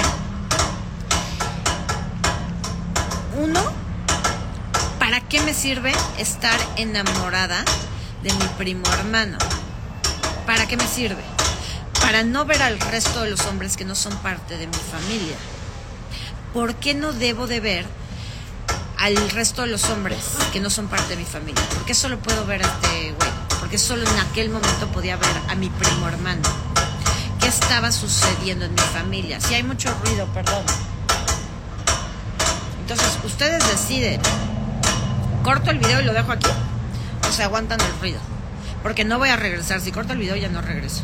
Speaker 1: uno, ¿para qué me sirve estar enamorada de mi primo hermano? ¿Para qué me sirve? Para no ver al resto de los hombres que no son parte de mi familia ¿por qué no debo de ver al resto de los hombres que no son parte de mi familia? ¿Por qué solo puedo ver a este güey? Porque solo en aquel momento podía ver a mi primo hermano. ¿Qué estaba sucediendo en mi familia? Si hay mucho ruido, perdón. Entonces, ustedes deciden. ¿Corto el video y lo dejo aquí? ¿O se aguantan el ruido? Porque no voy a regresar. Si corto el video ya no regreso.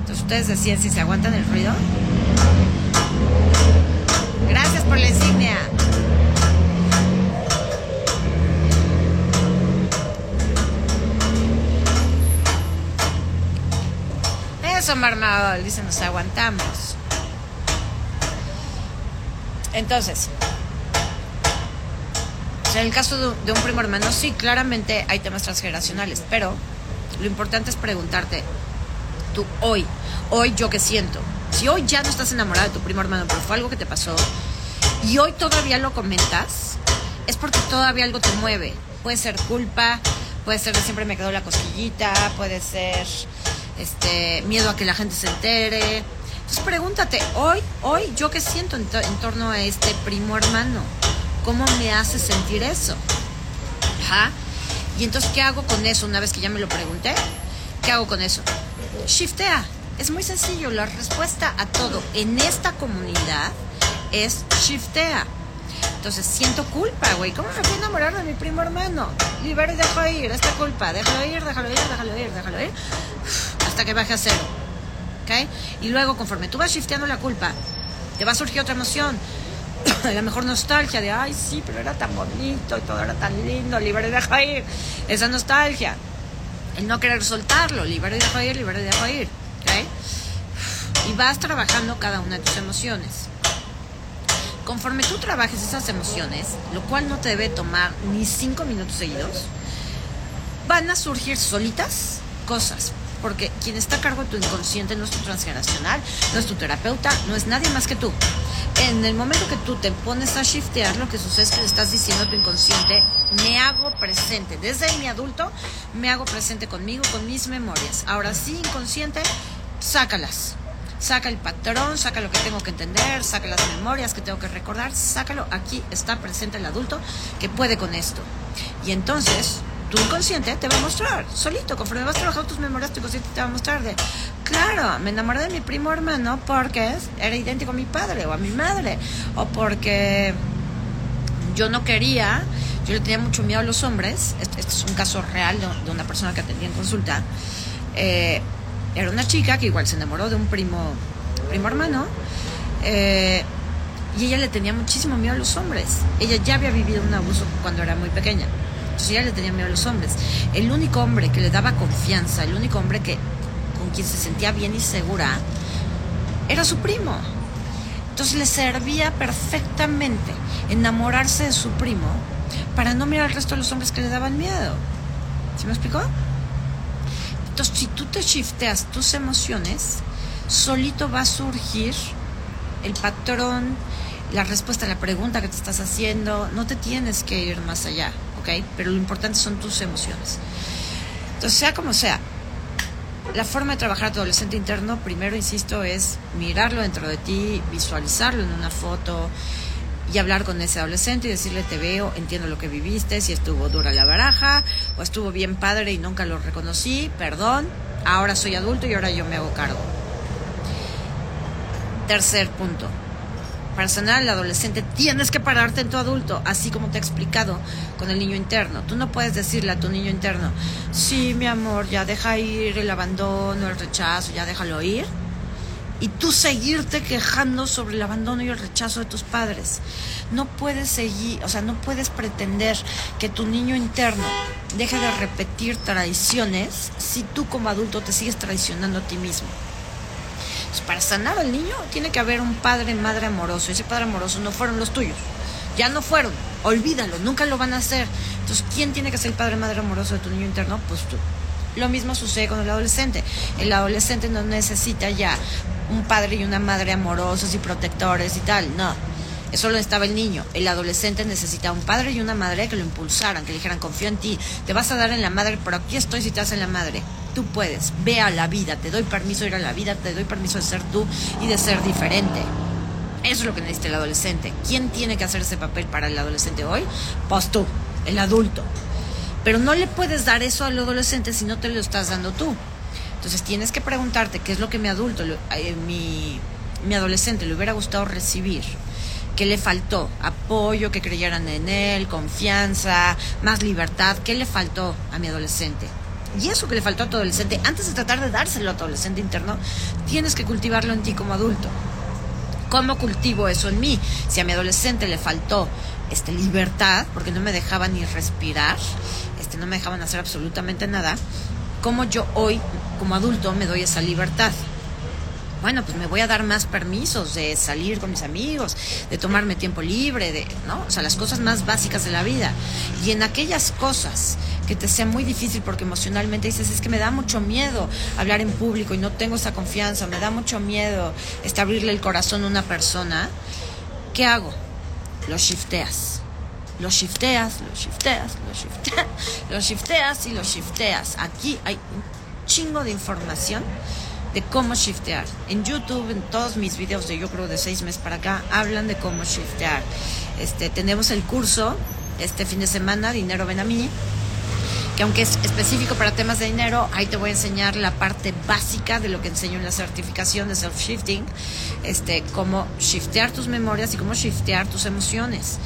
Speaker 1: Entonces, ustedes deciden si se aguantan el ruido Gracias por la insignia. Eso, Marmadol, dice, nos aguantamos. Entonces, en el caso de un primo hermano, sí, claramente hay temas transgeneracionales, pero lo importante es preguntarte, tú hoy, hoy yo qué siento, si hoy ya no estás enamorada de tu primo hermano, pero fue algo que te pasó, y hoy todavía lo comentas, es porque todavía algo te mueve. Puede ser culpa, puede ser de siempre me quedó la cosquillita, puede ser este miedo a que la gente se entere. Entonces pregúntate, hoy, hoy, ¿yo qué siento en, torno a este primo hermano? ¿Cómo me hace sentir eso? Ajá. Y entonces, ¿qué hago con eso una vez que ya me lo pregunté? ¿Qué hago con eso? Shiftea. Es muy sencillo, la respuesta a todo en esta comunidad es shiftea. Entonces siento culpa, güey. ¿Cómo me fui a enamorar de mi primo hermano? Libero y dejo ir esta culpa. Déjalo ir, déjalo ir, déjalo ir, déjalo ir. Hasta que baje a cero. ¿Ok? Y luego, conforme tú vas shifteando la culpa, te va a surgir otra emoción. A lo mejor nostalgia de, ay, sí, pero era tan bonito y todo era tan lindo. Libero y dejo ir. Esa nostalgia. El no querer soltarlo. Libero y dejo ir, libero y dejo ir. Y vas trabajando cada una de tus emociones. Conforme tú trabajes esas emociones, lo cual no te debe tomar ni cinco minutos seguidos, van a surgir solitas cosas. Porque quien está a cargo de tu inconsciente no es tu transgeneracional, no es tu terapeuta, no es nadie más que tú. En el momento que tú te pones a shiftear, lo que sucede es que le estás diciendo a tu inconsciente, me hago presente. Desde mi adulto, me hago presente conmigo, con mis memorias. Ahora sí, inconsciente, sácalas. Saca el patrón, saca lo que tengo que entender, saca las memorias que tengo que recordar, sácalo. Aquí está presente el adulto que puede con esto. Y entonces, tu inconsciente te va a mostrar, solito, conforme vas trabajando tus memorias, tu inconsciente te va a mostrar de, claro, me enamoré de mi primo hermano porque era idéntico a mi padre o a mi madre, o porque yo no quería, yo le tenía mucho miedo a los hombres, este, este es un caso real de, una persona que atendía en consulta, eh, era una chica que igual se enamoró de un primo, primo hermano. Eh, y ella le tenía muchísimo miedo a los hombres. Ella ya había vivido un abuso cuando era muy pequeña. Entonces ella le tenía miedo a los hombres. El único hombre que le daba confianza, el único hombre que con quien se sentía bien y segura, era su primo. Entonces le servía perfectamente enamorarse de su primo para no mirar al resto de los hombres que le daban miedo. ¿Sí me explicó? Si tú te shifteas tus emociones, solito va a surgir el patrón, la respuesta a la pregunta que te estás haciendo. No te tienes que ir más allá, ¿ok? Pero lo importante son tus emociones. Entonces, sea como sea, la forma de trabajar tu adolescente interno, primero, insisto, es mirarlo dentro de ti, visualizarlo en una foto y hablar con ese adolescente y decirle, te veo, entiendo lo que viviste, si estuvo dura la baraja o estuvo bien padre y nunca lo reconocí, perdón, ahora soy adulto y ahora yo me hago cargo. Tercer punto. Para sanar al adolescente tienes que pararte en tu adulto, así como te he explicado con el niño interno. Tú no puedes decirle a tu niño interno, sí, mi amor, ya deja ir el abandono, el rechazo, ya déjalo ir. Y tú seguirte quejando sobre el abandono y el rechazo de tus padres. No puedes seguir, o sea, no puedes pretender que tu niño interno deje de repetir traiciones si tú como adulto te sigues traicionando a ti mismo. Pues, para sanar al niño tiene que haber un padre, madre amoroso. Ese padre amoroso no fueron los tuyos. Ya no fueron. Olvídalo, nunca lo van a hacer. Entonces, ¿quién tiene que ser el padre, madre amoroso de tu niño interno? Pues tú. Lo mismo sucede con el adolescente. El adolescente no necesita ya un padre y una madre amorosos y protectores y tal. No. Eso lo estaba el niño. El adolescente necesita un padre y una madre que lo impulsaran, que le dijeran, confío en ti, te vas a dar en la madre, pero aquí estoy si te das en la madre tú puedes. Ve a la vida, te doy permiso de ir a la vida, te doy permiso de ser tú y de ser diferente. Eso es lo que necesita el adolescente. ¿Quién tiene que hacer ese papel para el adolescente hoy? Pues tú, el adulto. Pero no le puedes dar eso al adolescente si no te lo estás dando tú. Entonces tienes que preguntarte qué es lo que mi adulto, eh, mi, mi adolescente le hubiera gustado recibir. ¿Qué le faltó? Apoyo, que creyeran en él, confianza, más libertad. ¿Qué le faltó a mi adolescente? Y eso que le faltó a tu adolescente, antes de tratar de dárselo a tu adolescente interno, tienes que cultivarlo en ti como adulto. ¿Cómo cultivo eso en mí? Si a mi adolescente le faltó este, libertad, porque no me dejaban ni respirar, este, no me dejaban hacer absolutamente nada, ¿cómo yo hoy, como adulto, me doy esa libertad? bueno, pues me voy a dar más permisos de salir con mis amigos, de tomarme tiempo libre, de, ¿no? O sea, las cosas más básicas de la vida. Y en aquellas cosas que te sea muy difícil porque emocionalmente dices, es que me da mucho miedo hablar en público y no tengo esa confianza, me da mucho miedo este, abrirle el corazón a una persona, ¿qué hago? Lo shifteas. Lo shifteas, lo shifteas, lo shifteas, lo shifteas y lo shifteas. Aquí hay un chingo de información de cómo shiftear. En YouTube, en todos mis videos de yo creo de seis meses para acá, hablan de cómo shiftear. Este, tenemos el curso este fin de semana, Dinero Ven a mí, que aunque es específico para temas de dinero, ahí te voy a enseñar la parte básica de lo que enseño en la certificación de self-shifting, este, cómo shiftear tus memorias y cómo shiftear tus emociones.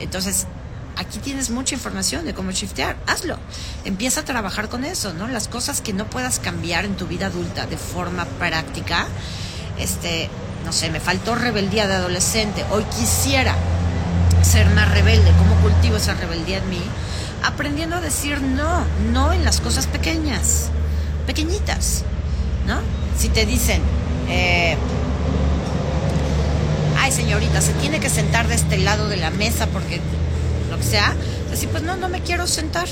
Speaker 1: Entonces, aquí tienes mucha información de cómo shiftear, hazlo. Empieza a trabajar con eso, ¿no? Las cosas que no puedas cambiar en tu vida adulta de forma práctica, este, no sé, me faltó rebeldía de adolescente, hoy quisiera ser más rebelde, ¿cómo cultivo esa rebeldía en mí? Aprendiendo a decir no, no en las cosas pequeñas, pequeñitas, ¿no? Si te dicen, eh, ay señorita, se tiene que sentar de este lado de la mesa porque lo que sea, decir, pues no, no me quiero sentar.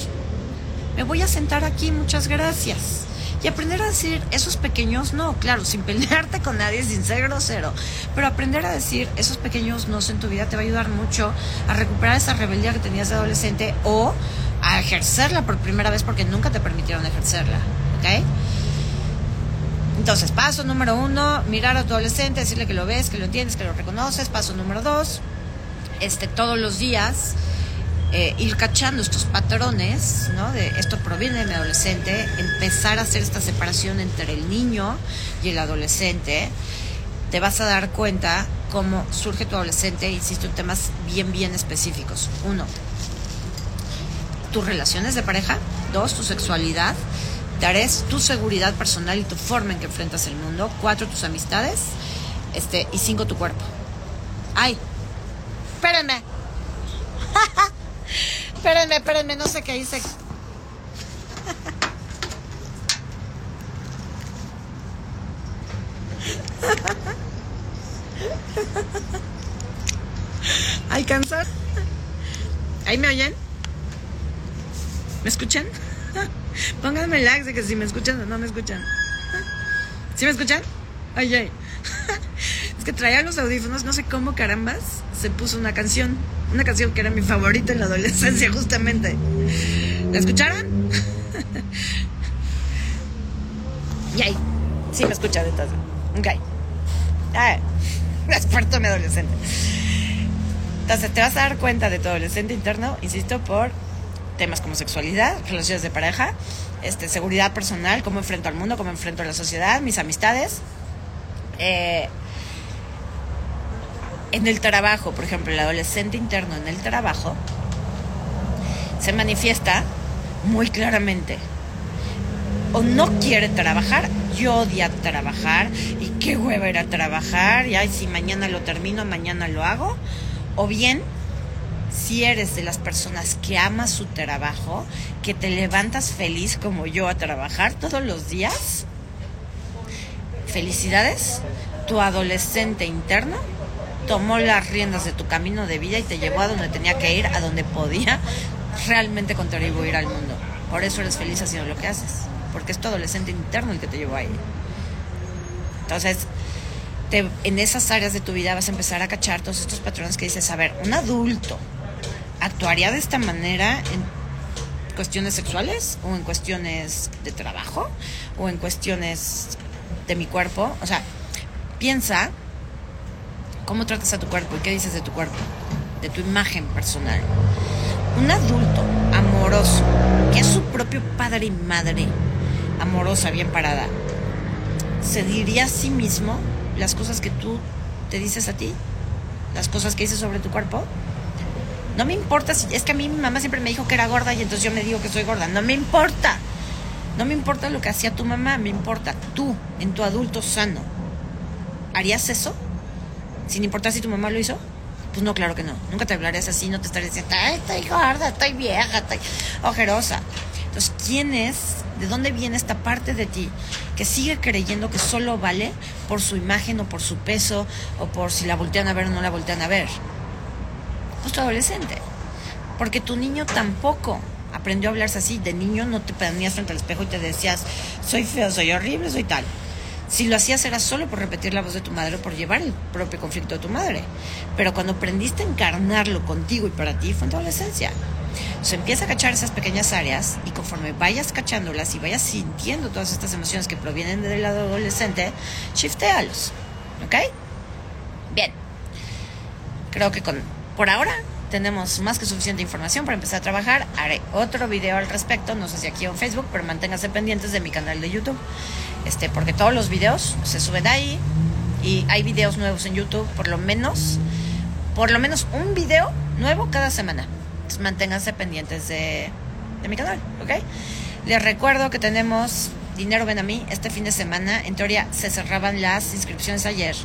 Speaker 1: Me voy a sentar aquí, muchas gracias. Y aprender a decir esos pequeños no, claro, sin pelearte con nadie, sin ser grosero, pero aprender a decir esos pequeños no en tu vida te va a ayudar mucho a recuperar esa rebeldía que tenías de adolescente o a ejercerla por primera vez porque nunca te permitieron ejercerla, ¿ok? Entonces, paso número uno, mirar a tu adolescente, decirle que lo ves, que lo entiendes, que lo reconoces. Paso número dos, este, todos los días eh, ir cachando estos patrones, ¿no? De esto proviene de mi adolescente, empezar a hacer esta separación entre el niño y el adolescente, te vas a dar cuenta cómo surge tu adolescente, insisto, en temas bien, bien específicos. Uno, tus relaciones de pareja. Dos, tu sexualidad. Tres, tu seguridad personal y tu forma en que enfrentas el mundo. Cuatro, tus amistades. Este, y cinco, tu cuerpo. Ay, espérenme. Espérenme, espérenme, no sé qué hice. ¿Alcanzar? ¿Ahí me oyen? ¿Me escuchan? Pónganme likes de que si me escuchan o no me escuchan. ¿Sí me escuchan? Ay, ay. Es que traía los audífonos, no sé cómo carambas, se puso una canción. Una canción que era mi favorita en la adolescencia, justamente. ¿La escucharon? Yay. Sí me escuchan entonces. Ok. Ah, experto mi adolescente. Entonces te vas a dar cuenta de tu adolescente interno, insisto, por temas como sexualidad, relaciones de pareja, este, seguridad personal, cómo enfrento al mundo, cómo enfrento a la sociedad, mis amistades. Eh, en el trabajo, por ejemplo, el adolescente interno en el trabajo se manifiesta muy claramente. O no quiere trabajar, yo odia trabajar y qué hueva era trabajar, y ay, si mañana lo termino, mañana lo hago. O bien, si eres de las personas que ama su trabajo, que te levantas feliz como yo a trabajar todos los días, felicidades, tu adolescente interno tomó las riendas de tu camino de vida y te llevó a donde tenía que ir, a donde podía realmente contribuir al mundo. Por eso eres feliz haciendo lo que haces, porque es tu adolescente interno el que te llevó ahí. Entonces, en esas áreas de tu vida vas a empezar a cachar todos estos patrones que dices, a ver, un adulto actuaría de esta manera en cuestiones sexuales o en cuestiones de trabajo o en cuestiones de mi cuerpo. O sea, piensa cómo tratas a tu cuerpo y qué dices de tu cuerpo, de tu imagen personal. Un adulto amoroso, que es su propio padre y madre, amorosa, bien parada, se diría a sí mismo las cosas que tú te dices a ti, las cosas que dices sobre tu cuerpo. No me importa si es que a mí mi mamá siempre me dijo que era gorda y entonces yo me digo que soy gorda. No me importa. No me importa lo que hacía tu mamá, me importa tú, en tu adulto sano. ¿Harías eso? Sin importar si tu mamá lo hizo. Pues no, claro que no. Nunca te hablarías así, no te estarías diciendo, Ay, estoy gorda, estoy vieja, estoy ojerosa. Entonces, ¿quién es? ¿De dónde viene esta parte de ti que sigue creyendo que solo vale por su imagen o por su peso o por si la voltean a ver o no la voltean a ver? Pues tu adolescente. Porque tu niño tampoco aprendió a hablarse así. De niño no te ponías frente al espejo y te decías, soy feo, soy horrible, soy tal. Si lo hacías era solo por repetir la voz de tu madre o por llevar el propio conflicto de tu madre. Pero cuando aprendiste a encarnarlo contigo y para ti fue en tu adolescencia. Entonces empieza a cachar esas pequeñas áreas y conforme vayas cachándolas y vayas sintiendo todas estas emociones que provienen del lado adolescente, shiftealos. ¿Ok? Bien. Creo que con, por ahora tenemos más que suficiente información para empezar a trabajar. Haré otro video al respecto, no sé si aquí o en Facebook, pero manténgase pendientes de mi canal de YouTube. Este, porque todos los videos se suben ahí y hay videos nuevos en YouTube, por lo menos, por lo menos un video nuevo cada semana. Entonces manténganse pendientes de, de mi canal, ¿ok? Les recuerdo que tenemos Dinero Ven a mí este fin de semana. En teoría se cerraban las inscripciones ayer,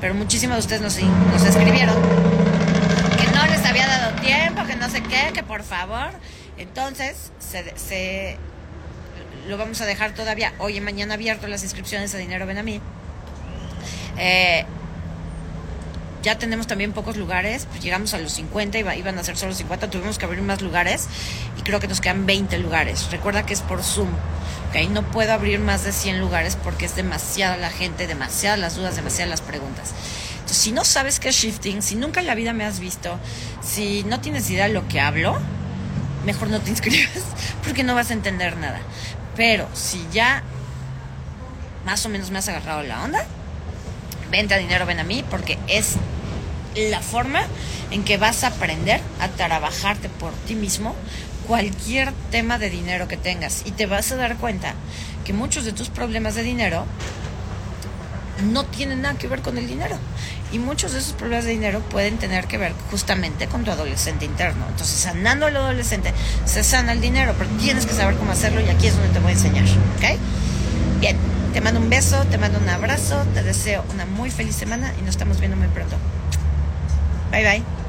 Speaker 1: pero muchísimos de ustedes nos, nos escribieron que no les había dado tiempo, que no sé qué, que por favor. Entonces se, se lo vamos a dejar todavía hoy y mañana abierto las inscripciones a Dinero Ven a mí. Eh, ya tenemos también pocos lugares, pues llegamos a los 50, iba, iban a ser solo 50, tuvimos que abrir más lugares y creo que nos quedan 20 lugares. Recuerda que es por Zoom, ¿ok? No puedo abrir más de 100 lugares porque es demasiada la gente, demasiadas las dudas, demasiadas las preguntas. Si no sabes qué es shifting, si nunca en la vida me has visto, si no tienes idea de lo que hablo, mejor no te inscribas porque no vas a entender nada. Pero si ya más o menos me has agarrado la onda, vente a dinero, ven a mí, porque es la forma en que vas a aprender a trabajarte por ti mismo cualquier tema de dinero que tengas. Y te vas a dar cuenta que muchos de tus problemas de dinero no tienen nada que ver con el dinero. Y muchos de esos problemas de dinero pueden tener que ver justamente con tu adolescente interno. Entonces, sanando al adolescente, se sana el dinero, pero tienes que saber cómo hacerlo y aquí es donde te voy a enseñar. ¿Ok? Bien, te mando un beso, te mando un abrazo, te deseo una muy feliz semana y nos estamos viendo muy pronto. Bye bye.